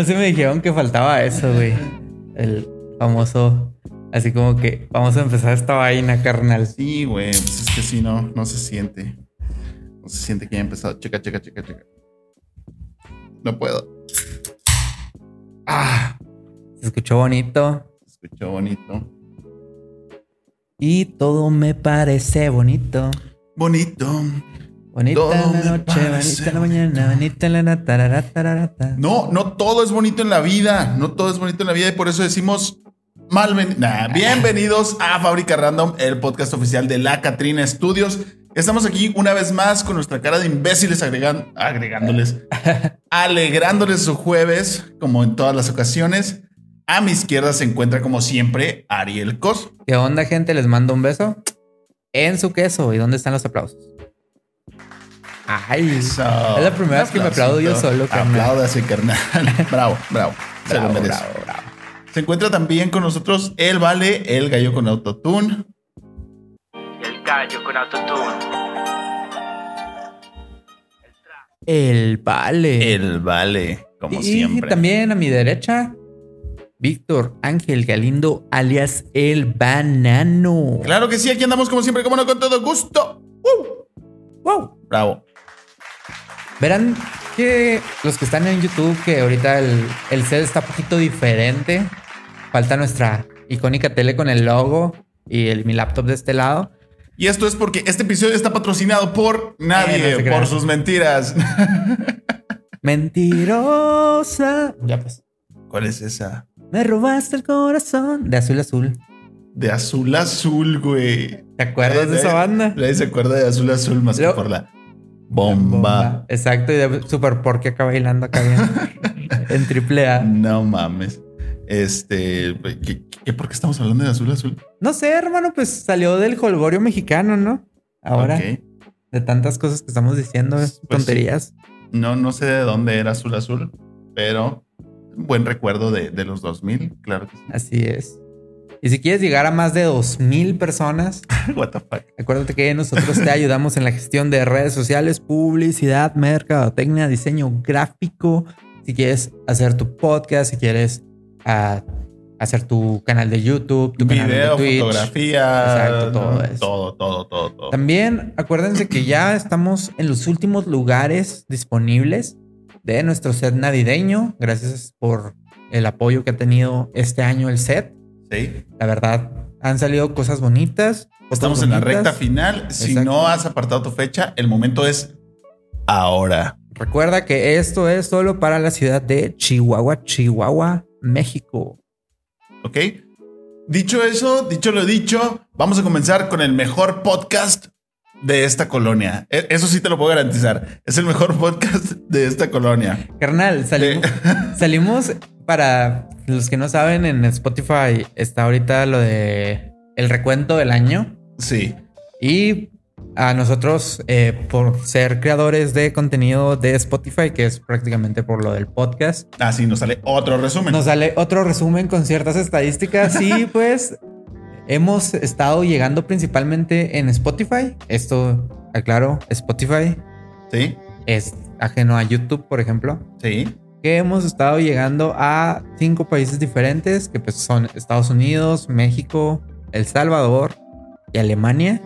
Bueno, sí me dijeron que faltaba eso, güey. El famoso. Así como que vamos a empezar esta vaina, carnal. Sí, güey. Pues es que sí, no, no se siente. No se siente que ya ha empezado. Checa, checa, checa, checa. No puedo. Ah. Se escuchó bonito. Se escuchó bonito. Y todo me parece bonito. Bonito. Bonita la noche, bonita en la mañana, bonita en la tararata. No, no todo es bonito en la vida. No todo es bonito en la vida y por eso decimos mal bienvenidos a Fábrica Random, el podcast oficial de la Catrina Studios. Estamos aquí una vez más con nuestra cara de imbéciles agregan, agregándoles, alegrándoles su jueves, como en todas las ocasiones. A mi izquierda se encuentra como siempre Ariel Cos. ¿Qué onda, gente? Les mando un beso en su queso. ¿Y dónde están los aplausos? Ay, es la primera vez que me aplaudo yo solo, carnal. así, carnal. bravo, bravo. Se bravo, bravo, bravo. Se encuentra también con nosotros el Vale, el gallo con autotune. El gallo con autotune. El Vale. El Vale, como siempre. Y también a mi derecha, Víctor Ángel Galindo, alias el Banano. Claro que sí, aquí andamos como siempre, como no, con todo gusto. ¡Wow! Bravo. Verán que los que están en YouTube, que ahorita el, el set está un poquito diferente. Falta nuestra icónica tele con el logo y el, mi laptop de este lado. Y esto es porque este episodio está patrocinado por nadie, eh, por sus mentiras. Mentirosa. Ya pues. ¿Cuál es esa? Me robaste el corazón. De azul azul. De azul azul, güey. ¿Te acuerdas de esa banda? Nadie se acuerda de azul azul más que por la bomba. Exacto, y de Super Porque acá bailando acá bien. en triple A. No mames. Este, ¿qué, por qué estamos hablando de azul azul? No sé, hermano, pues salió del holgorio mexicano, ¿no? Ahora. De tantas cosas que estamos diciendo, pues tonterías. No, no sé de dónde era azul azul, pero buen recuerdo de, de los 2000, claro que sí. Así es. Y si quieres llegar a más de 2000 personas, What the fuck? acuérdate que nosotros te ayudamos en la gestión de redes sociales, publicidad, mercadotecnia, diseño gráfico. Si quieres hacer tu podcast, si quieres ah, hacer tu canal de YouTube, tu Video, canal de Twitch. fotografía, Exacto, todo eso. Todo, todo, todo, todo. También acuérdense que ya estamos en los últimos lugares disponibles de nuestro set navideño. Gracias por el apoyo que ha tenido este año el set. Sí. La verdad, han salido cosas bonitas. Estamos en la recta final. Si no has apartado tu fecha, el momento es ahora. Recuerda que esto es solo para la ciudad de Chihuahua, Chihuahua, México. Ok. Dicho eso, dicho lo dicho, vamos a comenzar con el mejor podcast de esta colonia. E, eso sí te lo puedo garantizar. Es el mejor podcast de esta colonia. Carnal, salimos, salimos para los que no saben, en Spotify está ahorita lo de el recuento del año. Sí. Y a nosotros, eh, por ser creadores de contenido de Spotify, que es prácticamente por lo del podcast. Ah, sí, nos sale otro resumen. Nos sale otro resumen con ciertas estadísticas y pues hemos estado llegando principalmente en Spotify. Esto, aclaro, Spotify. Sí. Es ajeno a YouTube, por ejemplo. Sí que hemos estado llegando a cinco países diferentes, que pues son Estados Unidos, México, El Salvador y Alemania.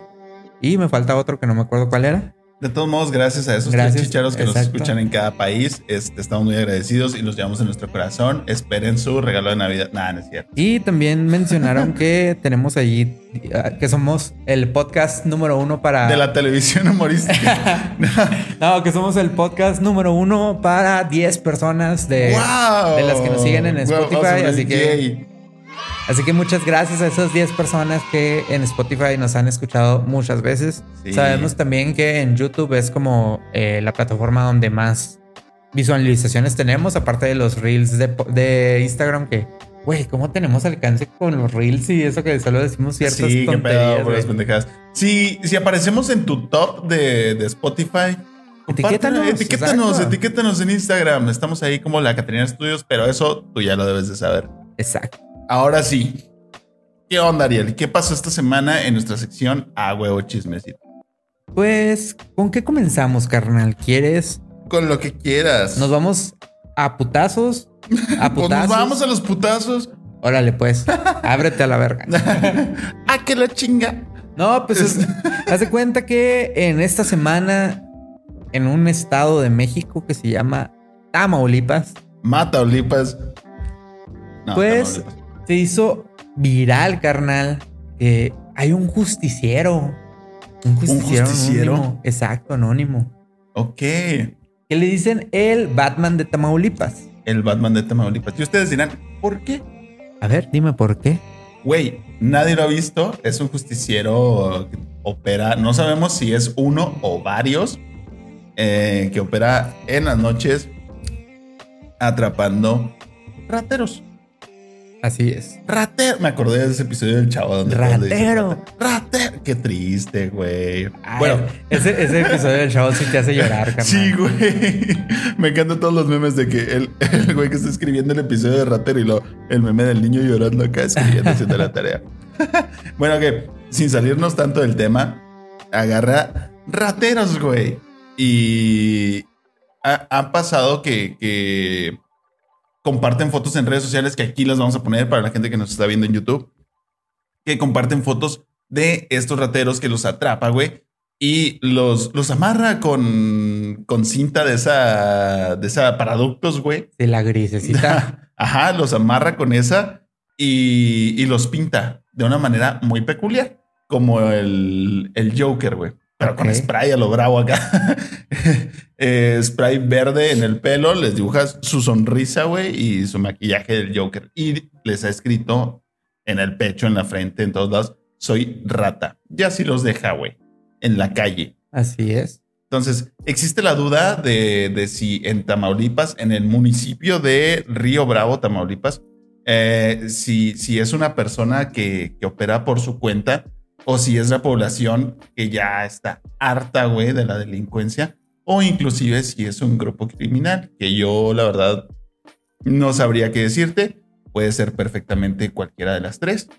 Y me falta otro que no me acuerdo cuál era. De todos modos, gracias a esos gracias, chicharos que nos escuchan en cada país, este, estamos muy agradecidos y los llevamos en nuestro corazón. Esperen su regalo de Navidad. Nada, no es cierto. Y también mencionaron que tenemos allí, ah, que somos el podcast número uno para... De la televisión humorística. no, que somos el podcast número uno para 10 personas de, de las que nos siguen en Spotify. así que... Así que muchas gracias a esas 10 personas que en Spotify nos han escuchado muchas veces. Sabemos también que en YouTube es como eh, la plataforma donde más visualizaciones tenemos, aparte de los reels de, Instagram que, güey, ¿cómo tenemos alcance con los reels y eso que solo decimos ciertas sí, tonterías? pendejadas. Sí, si aparecemos en tu top de, Spotify, Etiquétanos, etiquétanos, etiquétanos en Instagram. Estamos ahí como la Catrina Studios, pero eso tú ya lo debes de saber. Exacto. Ahora sí. ¿Qué onda, Ariel? ¿Qué pasó esta semana en nuestra sección A huevo chismecito? Pues, ¿con qué comenzamos, carnal? ¿Quieres? Con lo que quieras. Nos vamos a putazos. A pues nos vamos a los putazos. Órale, pues, ábrete a la verga. ¡Ah, que la chinga! No, pues, haz de cuenta que en esta semana, en un estado de México que se llama Tamaulipas. Mataulipas. pues, se hizo viral, carnal. que hay un justiciero. Un justiciero, Anónimo. Exacto, anónimo. Ok. Que le dicen el Batman de Tamaulipas. El Batman de Tamaulipas. Y ustedes dirán, ¿por qué? A ver, dime por qué. Güey, nadie lo ha visto. Es un justiciero que opera. No sabemos si es uno o varios. Eh, que opera en las noches atrapando rateros. Así es. Ratero. Me acordé de ese episodio del chavo donde. Ratero. Ratero. Qué triste, güey. Bueno, ese, episodio del chavo sí te hace llorar, carnal. Sí, güey. Me encantan todos los memes de que el, el güey que está escribiendo el episodio de Ratero y lo, el meme del niño llorando acá escribiendo haciendo la tarea. bueno, que sin salirnos tanto del tema, agarra rateros, güey. Y ha, ha pasado que, que comparten fotos en redes sociales que aquí las vamos a poner para la gente que nos está viendo en YouTube. Que comparten fotos de estos rateros que los atrapa, güey. Y los, los amarra con, con cinta de esa, de esa paraductos, güey. De la grisecita. Ajá, los amarra con esa y, y, los pinta de una manera muy peculiar, como el, el Joker, güey pero con spray a lo bravo acá. Eh, spray verde en el pelo, les dibujas su sonrisa, güey, y su maquillaje del Joker. Y les ha escrito en el pecho, en la frente, en todos lados, soy rata. Ya así los deja, güey, en la calle. Así es. Entonces, existe la duda de, si en Tamaulipas, en el municipio de Río Bravo, Tamaulipas, eh, si, si es una persona que, que opera por su cuenta, o si es la población que ya está harta, güey, de la delincuencia, o inclusive si es un grupo criminal, que yo la verdad no sabría qué decirte, puede ser perfectamente cualquiera de las tres.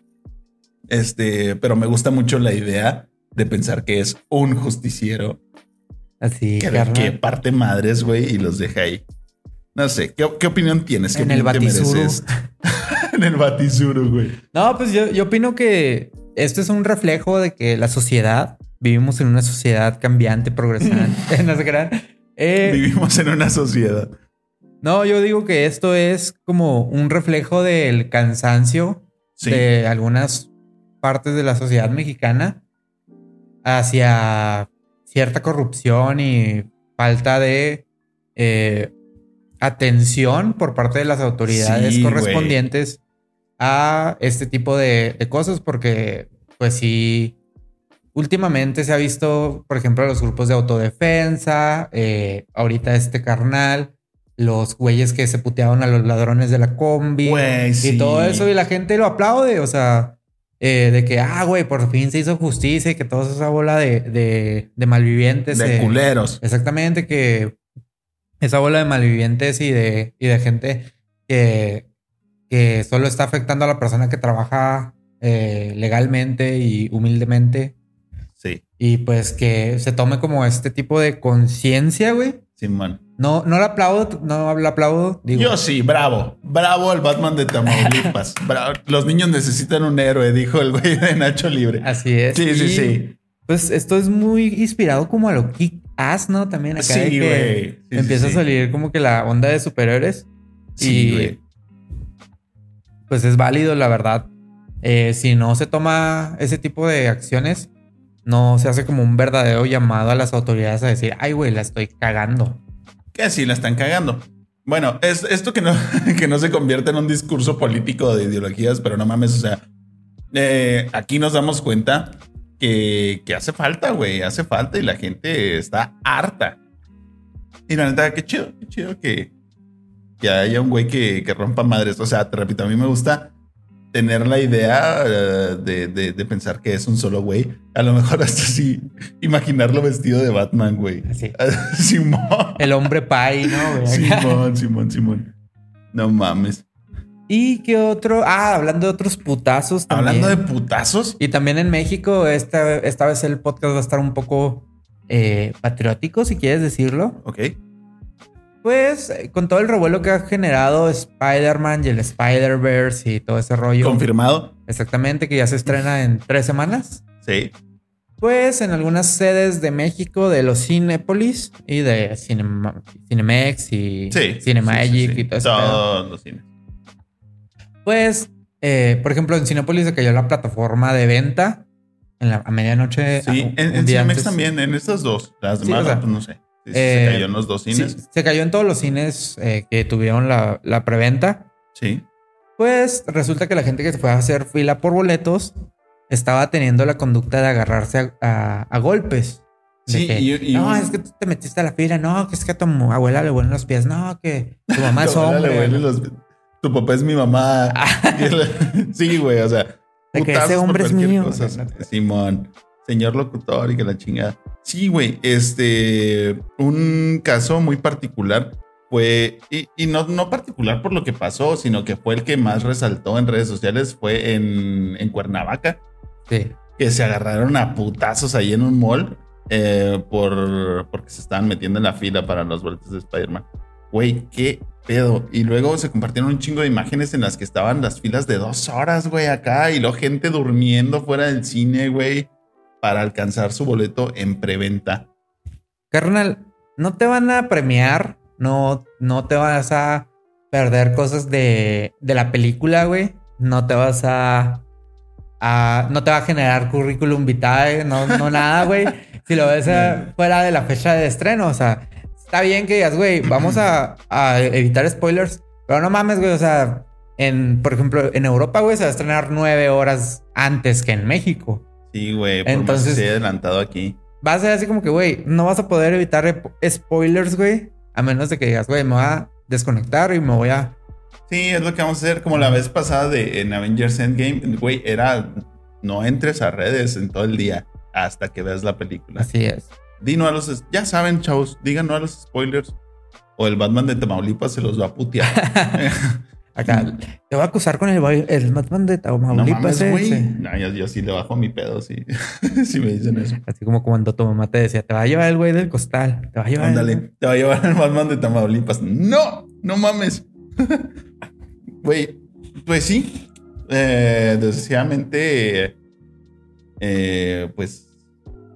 Este, pero me gusta mucho la idea de pensar que es un justiciero. Así, que, que parte madres, güey, y los deja ahí. No sé, ¿qué, opinión tienes? ¿Qué en el batisuro. en el batisuro, güey. No, pues yo, yo opino que esto es un reflejo de que la sociedad, vivimos en una sociedad cambiante, progresante, no sé eh, vivimos en una sociedad. No, yo digo que esto es como un reflejo del cansancio de algunas partes de la sociedad mexicana hacia cierta corrupción y falta de eh, atención por parte de las autoridades correspondientes a este tipo de, cosas porque, pues sí, últimamente se ha visto, por ejemplo, los grupos de autodefensa, eh, ahorita este carnal, los güeyes que se puteaban a los ladrones de la combi y todo eso, y la gente lo aplaude, o sea, eh, de que, ah, güey, por fin se hizo justicia y que toda esa bola de, de, de malvivientes. De culeros. Exactamente, que esa bola de malvivientes y de, y de gente que que solo está afectando a la persona que trabaja eh, legalmente y humildemente. Sí. Y pues que se tome como este tipo de conciencia, güey. Simón. No, no lo aplaudo, no lo aplaudo. Digo. Yo sí, bravo. Bravo el Batman de Tamaulipas. Los niños necesitan un héroe, dijo el güey de Nacho Libre. Así es. Sí, sí, sí. Pues esto es muy inspirado como a lo kick ass, ¿no? También acá sí, güey. empieza a salir como que la onda de superhéroes. Sí, güey pues es válido, la verdad. Eh, si no se toma ese tipo de acciones, no se hace como un verdadero llamado a las autoridades a decir, ay, güey, la estoy cagando. Que sí, la están cagando. Bueno, es esto que no, que no se convierte en un discurso político de ideologías, pero no mames, o sea, eh, aquí nos damos cuenta que, hace falta, güey, hace falta y la gente está harta. Y la neta, qué chido, qué chido que, que haya un güey que, rompa madres. O sea, te repito, a mí me gusta tener la idea eh, de, pensar que es un solo güey. A lo mejor hasta así, imaginarlo vestido de Batman, güey. Simón. El hombre pay, ¿no? Simón, Simón, Simón. No mames. ¿Y qué otro? Ah, hablando de otros putazos. También. Hablando de putazos. Y también en México, esta, esta vez el podcast va a estar un poco eh, patriótico, si quieres decirlo. Ok Pues eh, con todo el revuelo que ha generado Spider-Man y el Spider-Verse y todo ese rollo. Confirmado. Exactamente, que ya se estrena en tres semanas. Sí. Pues en algunas sedes de México, de los Cinépolis y de Cinemex y sí, Cinemagic y todo eso. Todos los cines. Pues, eh, por ejemplo, en Cinépolis se cayó la plataforma de venta en la, a medianoche. Sí, en, Cinemex también, en estas dos. Las demás, pues no sé. Se eh, cayó en los dos cines. se cayó en todos los cines eh, que tuvieron la, la preventa. Sí. Pues resulta que la gente que se fue a hacer fila por boletos estaba teniendo la conducta de agarrarse a, golpes. Sí, y, no, es que tú te metiste a la fila, no, que es que a tu abuela le huelen los pies, no, que tu mamá es hombre. Tu papá es mi mamá. sí, güey, o sea. De que ese hombre es mío. Simón, señor locutor y que la chingada. Sí, güey, este, un caso muy particular fue, y, no, no particular por lo que pasó, sino que fue el que más resaltó en redes sociales, fue en, en Cuernavaca. Que se agarraron a putazos ahí en un mall eh, por, porque se estaban metiendo en la fila para los boletos de Spider-Man. Güey, qué pedo. Y luego se compartieron un chingo de imágenes en las que estaban las filas de dos horas, güey, acá. Y luego gente durmiendo fuera del cine, güey, para alcanzar su boleto en preventa. Carnal, no te van a premiar, no, no te vas a perder cosas de, de la película, güey. No te vas a no te va a generar currículum vitae, no, no nada, güey. Si lo ves eh, fuera de la fecha de estreno, o sea, está bien que digas, güey, vamos a, evitar spoilers, pero no mames, güey, o sea, en, por ejemplo, en Europa, güey, se va a estrenar nueve horas antes que en México. Sí, güey, por entonces se adelantado aquí. Va a ser así como que, güey, no vas a poder evitar spoilers, güey, a menos de que digas, güey, me voy a desconectar y me voy a Sí, es lo que vamos a hacer. Como la vez pasada de en Avengers Endgame, güey, era no entres a redes en todo el día hasta que veas la película. Así es. Dino a los. Ya saben, chavos, digan no a los spoilers. O el Batman de Tamaulipas se los va a putear. Acá, te voy a acusar con el, el Batman de Tamaulipas. No güey. No, yo, sí le bajo mi pedo, sí. si me dicen eso. Así como cuando tu mamá te decía, te va a llevar el güey del costal. Te va a llevar. Ándale, te va a llevar el Batman de Tamaulipas. No, no mames. Güey, pues sí. Eh, desgraciadamente, eh, pues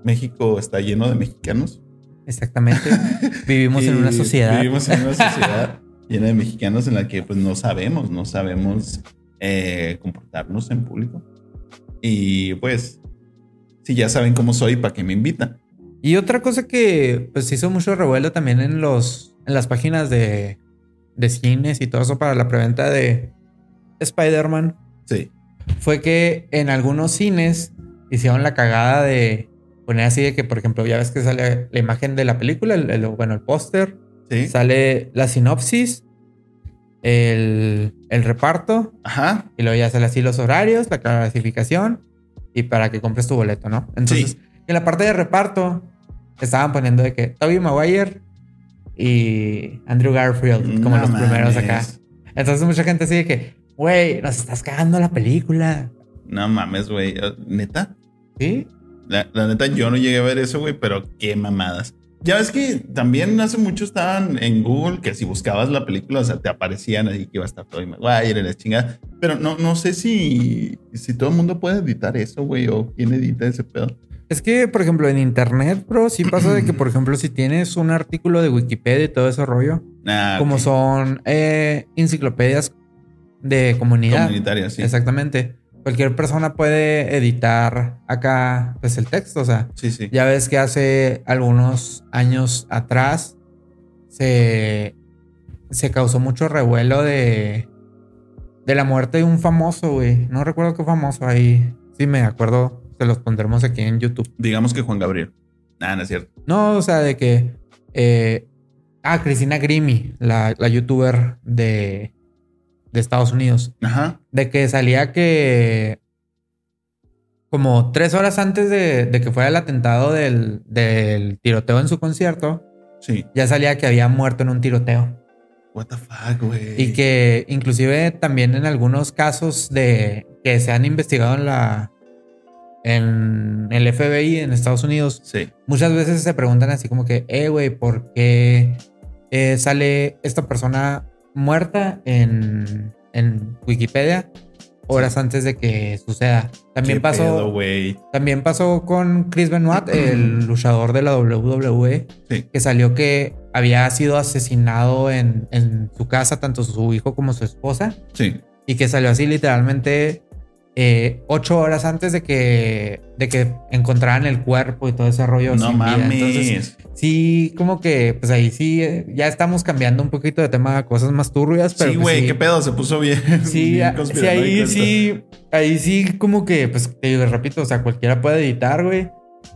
México está lleno de mexicanos. Exactamente. Vivimos en una sociedad. Vivimos en una sociedad llena de mexicanos en la que pues no sabemos, no sabemos eh, comportarnos en público. Y pues, si ya saben cómo soy, ¿para qué me invitan? Y otra cosa que pues hizo mucho revuelo también en los en las páginas de de cines y todo eso para la preventa de Spider-Man. Sí. Fue que en algunos cines hicieron la cagada de poner así de que, por ejemplo, ya ves que sale la imagen de la película, el, bueno, el póster. Sí. Sale la sinopsis, el, el, reparto. Ajá. Y luego ya sale así los horarios, la clasificación y para que compres tu boleto, ¿no? Entonces, en la parte de reparto estaban poniendo de que Toby Maguire y Andrew Garfield como los primeros acá. Entonces mucha gente sigue que, güey, nos estás cagando la película. No mames, güey. ¿Neta? Sí. La, neta, yo no llegué a ver eso, güey, pero qué mamadas. Ya ves que también hace mucho estaban en Google que si buscabas la película, o sea, te aparecían ahí que iba a estar todo y Maguire, la chingada. Pero no, no sé si, si todo el mundo puede editar eso, güey, o quién edita ese pedo. Es que, por ejemplo, en internet, bro, sí pasa de que, por ejemplo, si tienes un artículo de Wikipedia y todo ese rollo, ah, como son eh, enciclopedias de comunidad. Comunitarias, sí. Exactamente. Cualquier persona puede editar acá, pues, el texto. O sea, sí, sí. ya ves que hace algunos años atrás se, se causó mucho revuelo de, de la muerte de un famoso, güey. No recuerdo qué famoso ahí. Sí, me acuerdo te los pondremos aquí en YouTube. Digamos que Juan Gabriel. Ah, no es cierto. No, o sea, de que. Eh, ah, Cristina Grimi, la, youtuber de, de Estados Unidos. Ajá. De que salía que. Como tres horas antes de, que fuera el atentado del, del, tiroteo en su concierto. Sí. Ya salía que había muerto en un tiroteo. What the fuck, güey. Y que inclusive también en algunos casos de que se han investigado en la en el FBI en Estados Unidos, sí. muchas veces se preguntan así como que, eh, güey, ¿por qué eh, sale esta persona muerta en, en Wikipedia horas antes de que suceda. También pasó. también pasó con Chris Benoit, el luchador de la WWE, que salió que había sido asesinado en, en, su casa, tanto su hijo como su esposa. Sí. Y que salió así literalmente eh, ocho horas antes de que, de que encontraran el cuerpo y todo ese rollo. No mames. sí, como que, pues ahí sí, eh, ya estamos cambiando un poquito de tema a cosas más turbias. Pero sí, pues güey, qué pedo, se puso bien. Sí, sí ahí sí, ahí sí, como que, pues te repito, o sea, cualquiera puede editar, güey.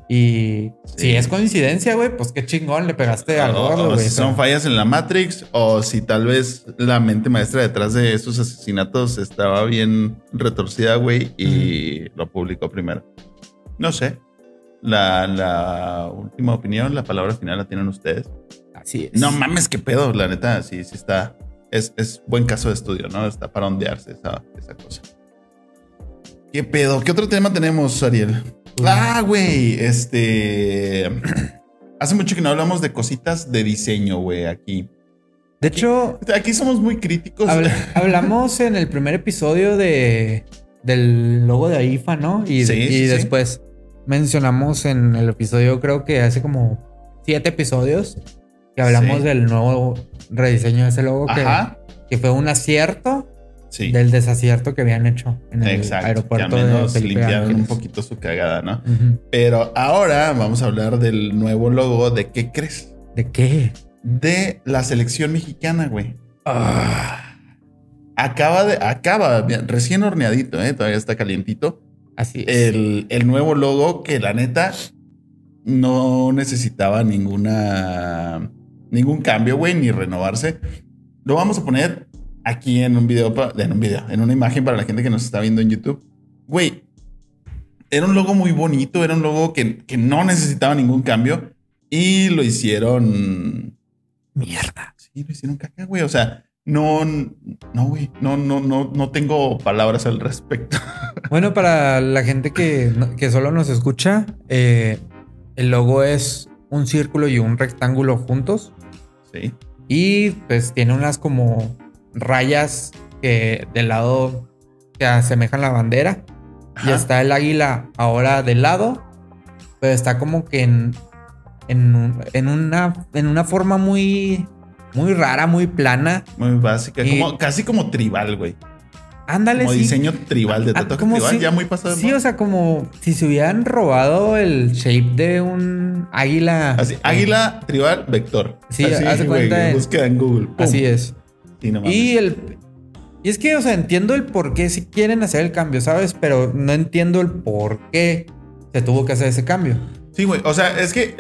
Y si es coincidencia, güey, pues qué chingón le pegaste al gordo, güey. Si son fallas en la Matrix o si tal vez la mente maestra detrás de esos asesinatos estaba bien retorcida, güey, y lo publicó primero. No sé. La, la, última opinión, la palabra final la tienen ustedes. Así es. No mames, qué pedo, la neta, sí, sí está. Es, es buen caso de estudio, ¿no? Está para ondearse esa, esa cosa. ¿Qué pedo? ¿Qué otro tema tenemos, Ariel? Ah, güey, este... Hace mucho que no hablamos de cositas de diseño, güey, aquí. De hecho... Aquí somos muy críticos. hablamos en el primer episodio de, del logo de IFA, ¿no? Y, y después mencionamos en el episodio, creo que hace como siete episodios, que hablamos del nuevo rediseño de ese logo, que, que fue un acierto del desacierto que habían hecho en el Exacto, aeropuerto. Que al menos limpiaron un poquito su cagada, ¿no? Pero ahora vamos a hablar del nuevo logo de ¿qué crees? ¿De qué? De la selección mexicana, güey. Ah. Acaba de, acaba, recién horneadito, ¿eh? todavía está calientito. Así es. El, el nuevo logo que la neta no necesitaba ninguna, ningún cambio, güey, ni renovarse. Lo vamos a poner aquí en un video, en un video, en una imagen para la gente que nos está viendo en YouTube. Güey, era un logo muy bonito, era un logo que, que no necesitaba ningún cambio y lo hicieron mierda. Sí, lo hicieron caca, güey. O sea, no, no, güey, no, no, no, no tengo palabras al respecto. Bueno, para la gente que, que solo nos escucha, eh, el logo es un círculo y un rectángulo juntos. Sí. Y pues tiene unas como rayas que del lado que asemejan la bandera. Y está el águila ahora del lado, pero está como que en, en, en, una, en una forma muy, muy rara, muy plana. Muy básica, como, casi como tribal, güey. Ándale, como diseño tribal de ah, tatuaje tribal, ya muy pasado. Sí, o sea, como si se hubieran robado el shape de un águila. Así, águila tribal vector. Sí, hace cuenta. búsqueda en Google. Así es y el. Y es que, o sea, entiendo el por qué si quieren hacer el cambio, ¿sabes? Pero no entiendo el por qué se tuvo que hacer ese cambio. Sí, güey. O sea, es que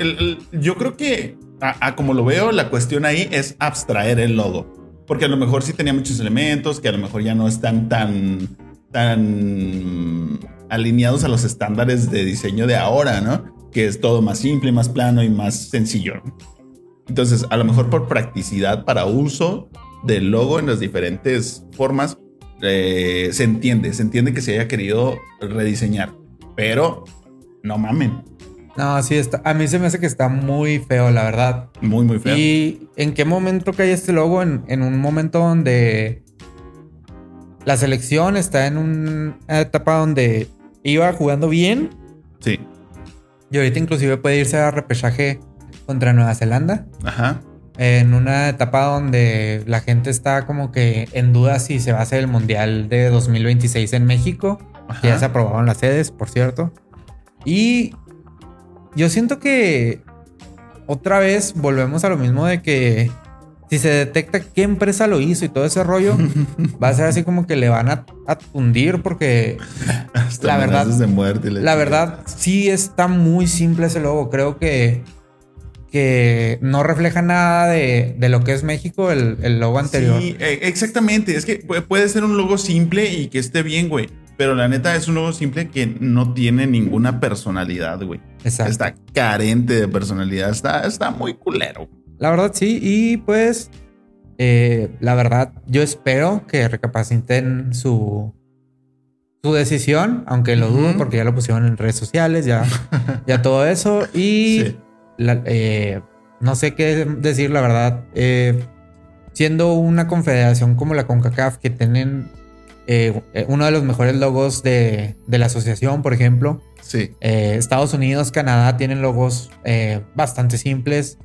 yo creo que, a, como lo veo, la cuestión ahí es abstraer el logo. Porque a lo mejor sí tenía muchos elementos que a lo mejor ya no están tan, tan alineados a los estándares de diseño de ahora, ¿no? Que es todo más simple, más plano y más sencillo. Entonces, a lo mejor por practicidad para uso, del logo en las diferentes formas, eh, se entiende, se entiende que se haya querido rediseñar, pero no mamen. No, sí está. A mí se me hace que está muy feo, la verdad. Muy, muy feo. ¿Y en qué momento cae este logo? En, en un momento donde la selección está en una etapa donde iba jugando bien. Sí. Y ahorita inclusive puede irse a repechaje contra Nueva Zelanda. Ajá en una etapa donde la gente está como que en duda si se va a hacer el Mundial de 2026 en México, que ya se aprobaron las sedes, por cierto. Y yo siento que otra vez volvemos a lo mismo de que si se detecta qué empresa lo hizo y todo ese rollo, va a ser así como que le van a, a tundir porque la verdad, la verdad sí está muy simple ese logo. Creo que que no refleja nada de, lo que es México, el, logo anterior. Sí, e, exactamente. Es que puede ser un logo simple y que esté bien, güey. Pero la neta es un logo simple que no tiene ninguna personalidad, güey. Exacto. Está carente de personalidad. Está, está muy culero. La verdad, sí. Y pues, eh, la verdad, yo espero que recapaciten su, su decisión, aunque lo dudo porque ya lo pusieron en redes sociales, ya, ya todo eso. Y eh, no sé qué decir, la verdad. Eh, siendo una confederación como la CONCACAF, que tienen eh, uno de los mejores logos de, la asociación, por ejemplo. Sí. Estados Unidos, Canadá tienen logos bastante simples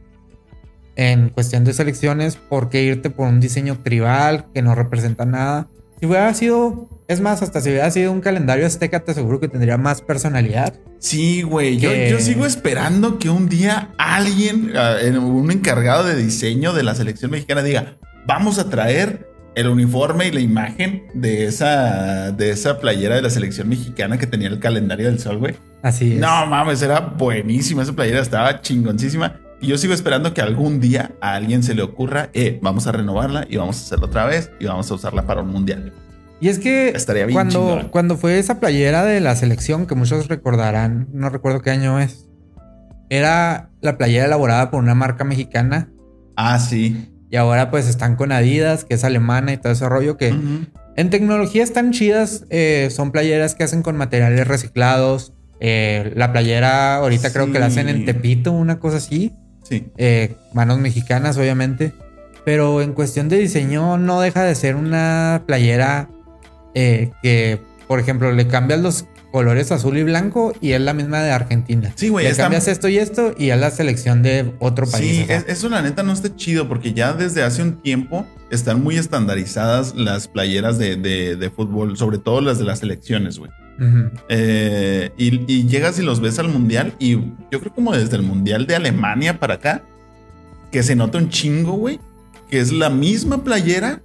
en cuestión de selecciones. ¿Por qué irte por un diseño tribal que no representa nada? Si hubiera sido, es más, hasta si hubiera sido un calendario azteca, te aseguro que tendría más personalidad. Sí, güey. Yo, sigo esperando que un día alguien, ah, un encargado de diseño de la selección mexicana, diga: Vamos a traer el uniforme y la imagen de esa, de esa playera de la selección mexicana que tenía el calendario del sol, güey. Así es. No mames, era buenísima esa playera, estaba chingoncísima. Y yo sigo esperando que algún día a alguien se le ocurra, eh, vamos a renovarla y vamos a hacerla otra vez y vamos a usarla para un mundial. Y es que Estaría bien cuando, cuando fue esa playera de la selección, que muchos recordarán, no recuerdo qué año es, era la playera elaborada por una marca mexicana. Ah, sí. Y ahora pues están con Adidas, que es alemana y todo ese rollo que en tecnología están chidas. Eh, son playeras que hacen con materiales reciclados. Eh, la playera ahorita creo que la hacen en Tepito, una cosa así. Sí. Eh, manos mexicanas, obviamente. Pero en cuestión de diseño, no deja de ser una playera eh, que, por ejemplo, le cambias los colores azul y blanco y es la misma de Argentina. Sí, güey. Le cambias esto y esto y es la selección de otro país. Sí, eso la neta no está chido porque ya desde hace un tiempo están muy estandarizadas las playeras de, de fútbol, sobre todo las de las selecciones, güey. Eh, y, llegas y los ves al mundial. Y yo creo como desde el mundial de Alemania para acá, que se nota un chingo, güey. Que es la misma playera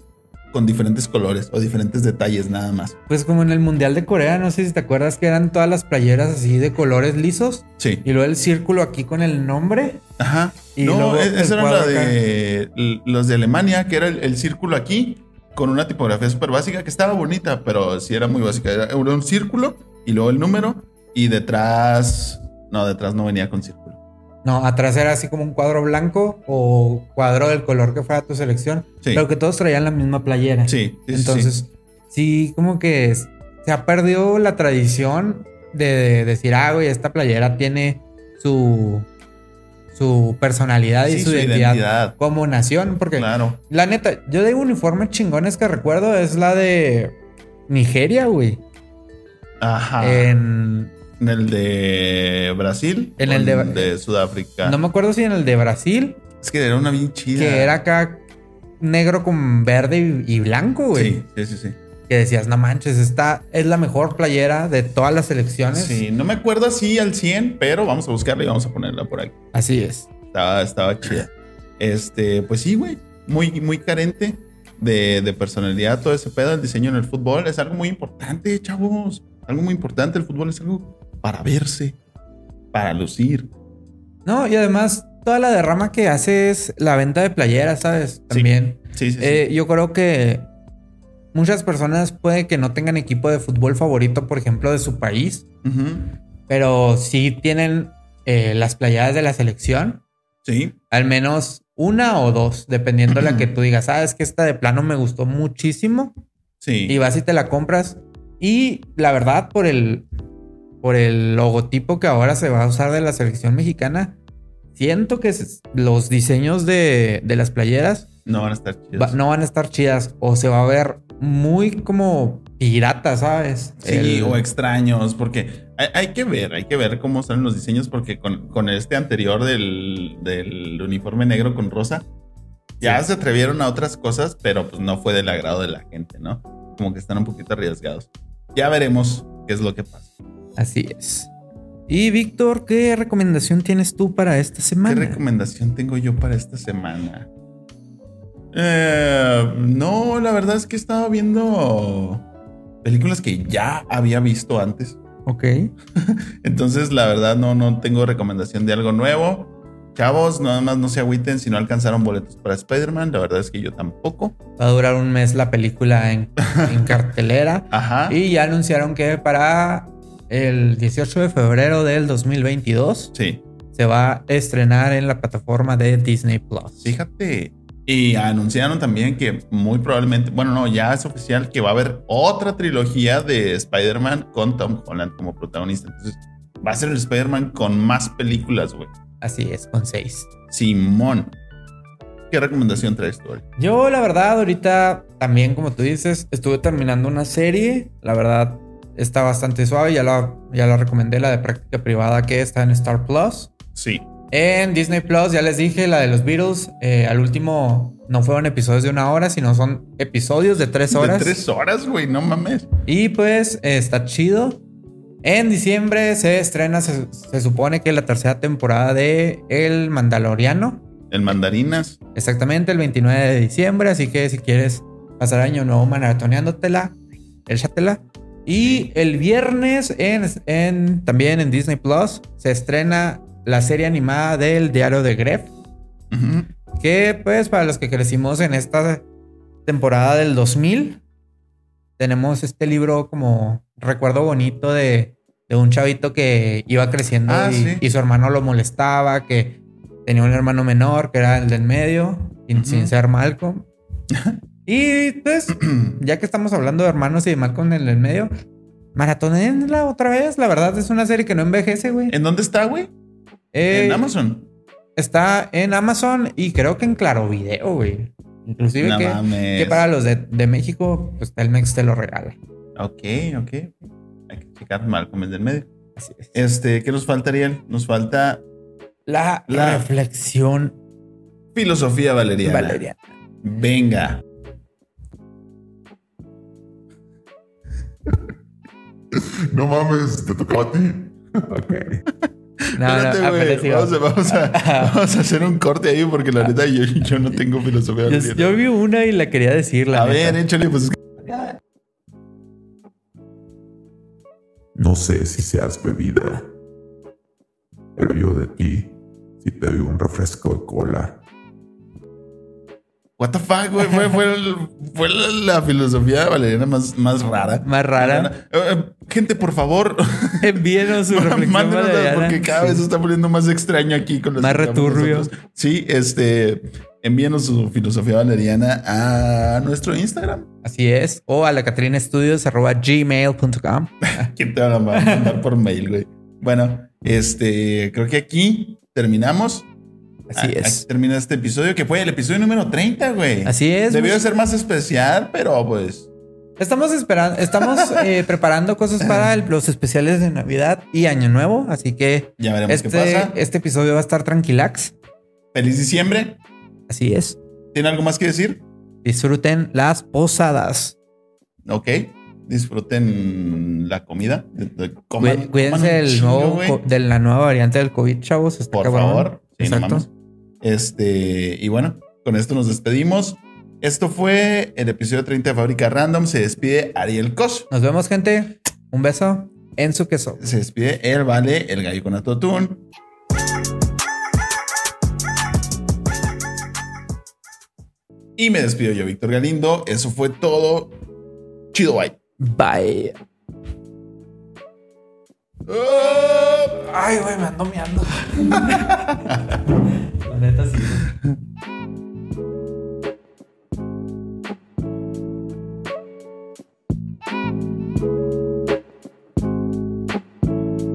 con diferentes colores o diferentes detalles nada más. Pues como en el mundial de Corea, no sé si te acuerdas que eran todas las playeras así de colores lisos. Sí. Y luego el círculo aquí con el nombre. Ajá. Y no, e-, esa era la de los de Alemania, que era el círculo aquí con una tipografía súper básica que estaba bonita, pero sí era muy básica. Era un círculo y luego el número y detrás, no, detrás no venía con círculo. No, atrás era así como un cuadro blanco o cuadro del color que fuera tu selección, sí. pero que todos traían la misma playera. Sí, entonces sí. como que se ha perdido la tradición de decir, ah, güey, esta playera tiene su su personalidad y su, identidad, como nación. Porque claro. la neta, yo de uniformes chingones que recuerdo es la de Nigeria, güey. Ajá. En, en el de Brasil. En el de, Sudáfrica. No me acuerdo si en el de Brasil. Es que era una bien chida. Que era acá negro con verde y, blanco, güey. Sí, sí, sí, sí que decías, no manches, esta es la mejor playera de todas las selecciones. Sí, no me acuerdo así al 100, pero vamos a buscarla y vamos a ponerla por ahí. Así es. Estaba, estaba chida. Este, pues sí, güey, muy, muy carente de, de, personalidad todo ese pedo. El diseño en el fútbol es algo muy importante, chavos. Algo muy importante. El fútbol es algo para verse, para lucir. No, y además toda la derrama que hace es la venta de playeras, ¿sabes? También. Sí, sí, sí. Eh, yo creo que Muchas personas puede que no tengan equipo de fútbol favorito, por ejemplo, de su país, pero sí tienen eh, las playadas de la selección. Sí. Al menos una o dos, dependiendo de la que tú digas. Ah, que esta de plano me gustó muchísimo. Sí. Y vas y te la compras. Y la verdad, por el, por el logotipo que ahora se va a usar de la selección mexicana, siento que los diseños de, de las playeras no van a estar chidas. no van a estar chidas. O se va a ver muy como pirata, ¿sabes? Sí, o extraños, porque hay, que ver, hay que ver cómo salen los diseños, porque con, este anterior del, uniforme negro con rosa, ya se atrevieron a otras cosas, pero pues no fue del agrado de la gente, ¿no? Como que están un poquito arriesgados. Ya veremos qué es lo que pasa. Así es. Y Víctor, ¿qué recomendación tienes tú para esta semana? ¿Qué recomendación tengo yo para esta semana? Eh, no, la verdad es que estaba viendo películas que ya había visto antes. Ok. Entonces, la verdad, no, no tengo recomendación de algo nuevo. Chavos, nada más no se agüiten si no alcanzaron boletos para Spider-Man. La verdad es que yo tampoco. Va a durar un mes la película en, en cartelera. Ajá. Y ya anunciaron que para el 18 de febrero del 2022 sí. se va a estrenar en la plataforma de Disney Plus. Fíjate, y anunciaron también que muy probablemente, bueno, no, ya es oficial que va a haber otra trilogía de Spider-Man con Tom Holland como protagonista. Entonces, va a ser el Spider-Man con más películas, güey. Así es, con seis. Simón. ¿Qué recomendación traes tú? Yo, la verdad, ahorita también, como tú dices, estuve terminando una serie. La verdad, está bastante suave. Ya la, ya la recomendé, la de práctica privada que está en Star Plus. Sí. En Disney Plus, ya les dije, la de los Beatles. Eh, al último no fueron episodios de una hora, sino son episodios de tres horas. De tres horas, güey, no mames. Y pues está chido. En diciembre se estrena, se, supone que la tercera temporada de El Mandaloriano. El Mandarinas. Exactamente, el 29 de diciembre. Así que si quieres pasar año nuevo maratoneándotela, échatela. Y el viernes en, también en Disney Plus se estrena la serie animada del diario de Gref. Que pues para los que crecimos en esta temporada del 2000, tenemos este libro como recuerdo bonito de, un chavito que iba creciendo ah, y, su hermano lo molestaba, que tenía un hermano menor que era el del medio, sin ser Malcolm. y pues, ya que estamos hablando de hermanos y de Malcolm en el medio, maratonenla otra vez. La verdad es una serie que no envejece, güey. ¿En dónde está, güey? En eh, Amazon. Está en Amazon y creo que en Claro Video, güey. Inclusive que, para los de, México, pues Telmex te lo regala. Ok, ok. Hay que checar mal es del medio. Así es. Este, ¿qué nos faltaría? Nos falta la, reflexión. Filosofía valeriana. Valeriana. Venga. no mames, te tocaba a ti. Ok. No, vamos, a, hacer un corte ahí porque la neta yo, no tengo filosofía. Yo, yo, vi una y la quería decir. a ver, échale, pues. No sé si seas bebida, pero yo de ti si te doy un refresco de cola. What the fuck, güey. Fue, la filosofía valeriana más, más rara. Más rara. Eh, eh, gente, por favor. Envíenos su reflexión porque cada vez se está poniendo más extraño aquí con los Más returbio. Sí, este. Envíenos su filosofía valeriana a nuestro Instagram. Así es. O a la gmail.com. ¿Quién te va a mandar por mail, güey? Bueno, este, creo que aquí terminamos. Así es. termina este episodio, que fue el episodio número 30, güey. Así es. Debió ser más especial, pero pues. Estamos esperando, estamos eh, preparando cosas para los especiales de Navidad y Año Nuevo, así que ya veremos qué este, pasa. Este episodio va a estar tranquilax. Feliz diciembre. Así es. ¿Tiene algo más que decir? Disfruten las posadas. Ok. Disfruten la comida. Cuídense de la nueva variante del COVID, chavos. Por favor. Exacto. Este, y bueno, con esto nos despedimos. Esto fue el episodio 30 de Fábrica Random. Se despide Ariel Cos. Nos vemos, gente. Un beso en su queso. Se despide el Vale, el gallo con atotún. Y me despido yo, Víctor Galindo. Eso fue todo. Chido, bye. Bye. Ay, güey, me ando meando. La neta sí.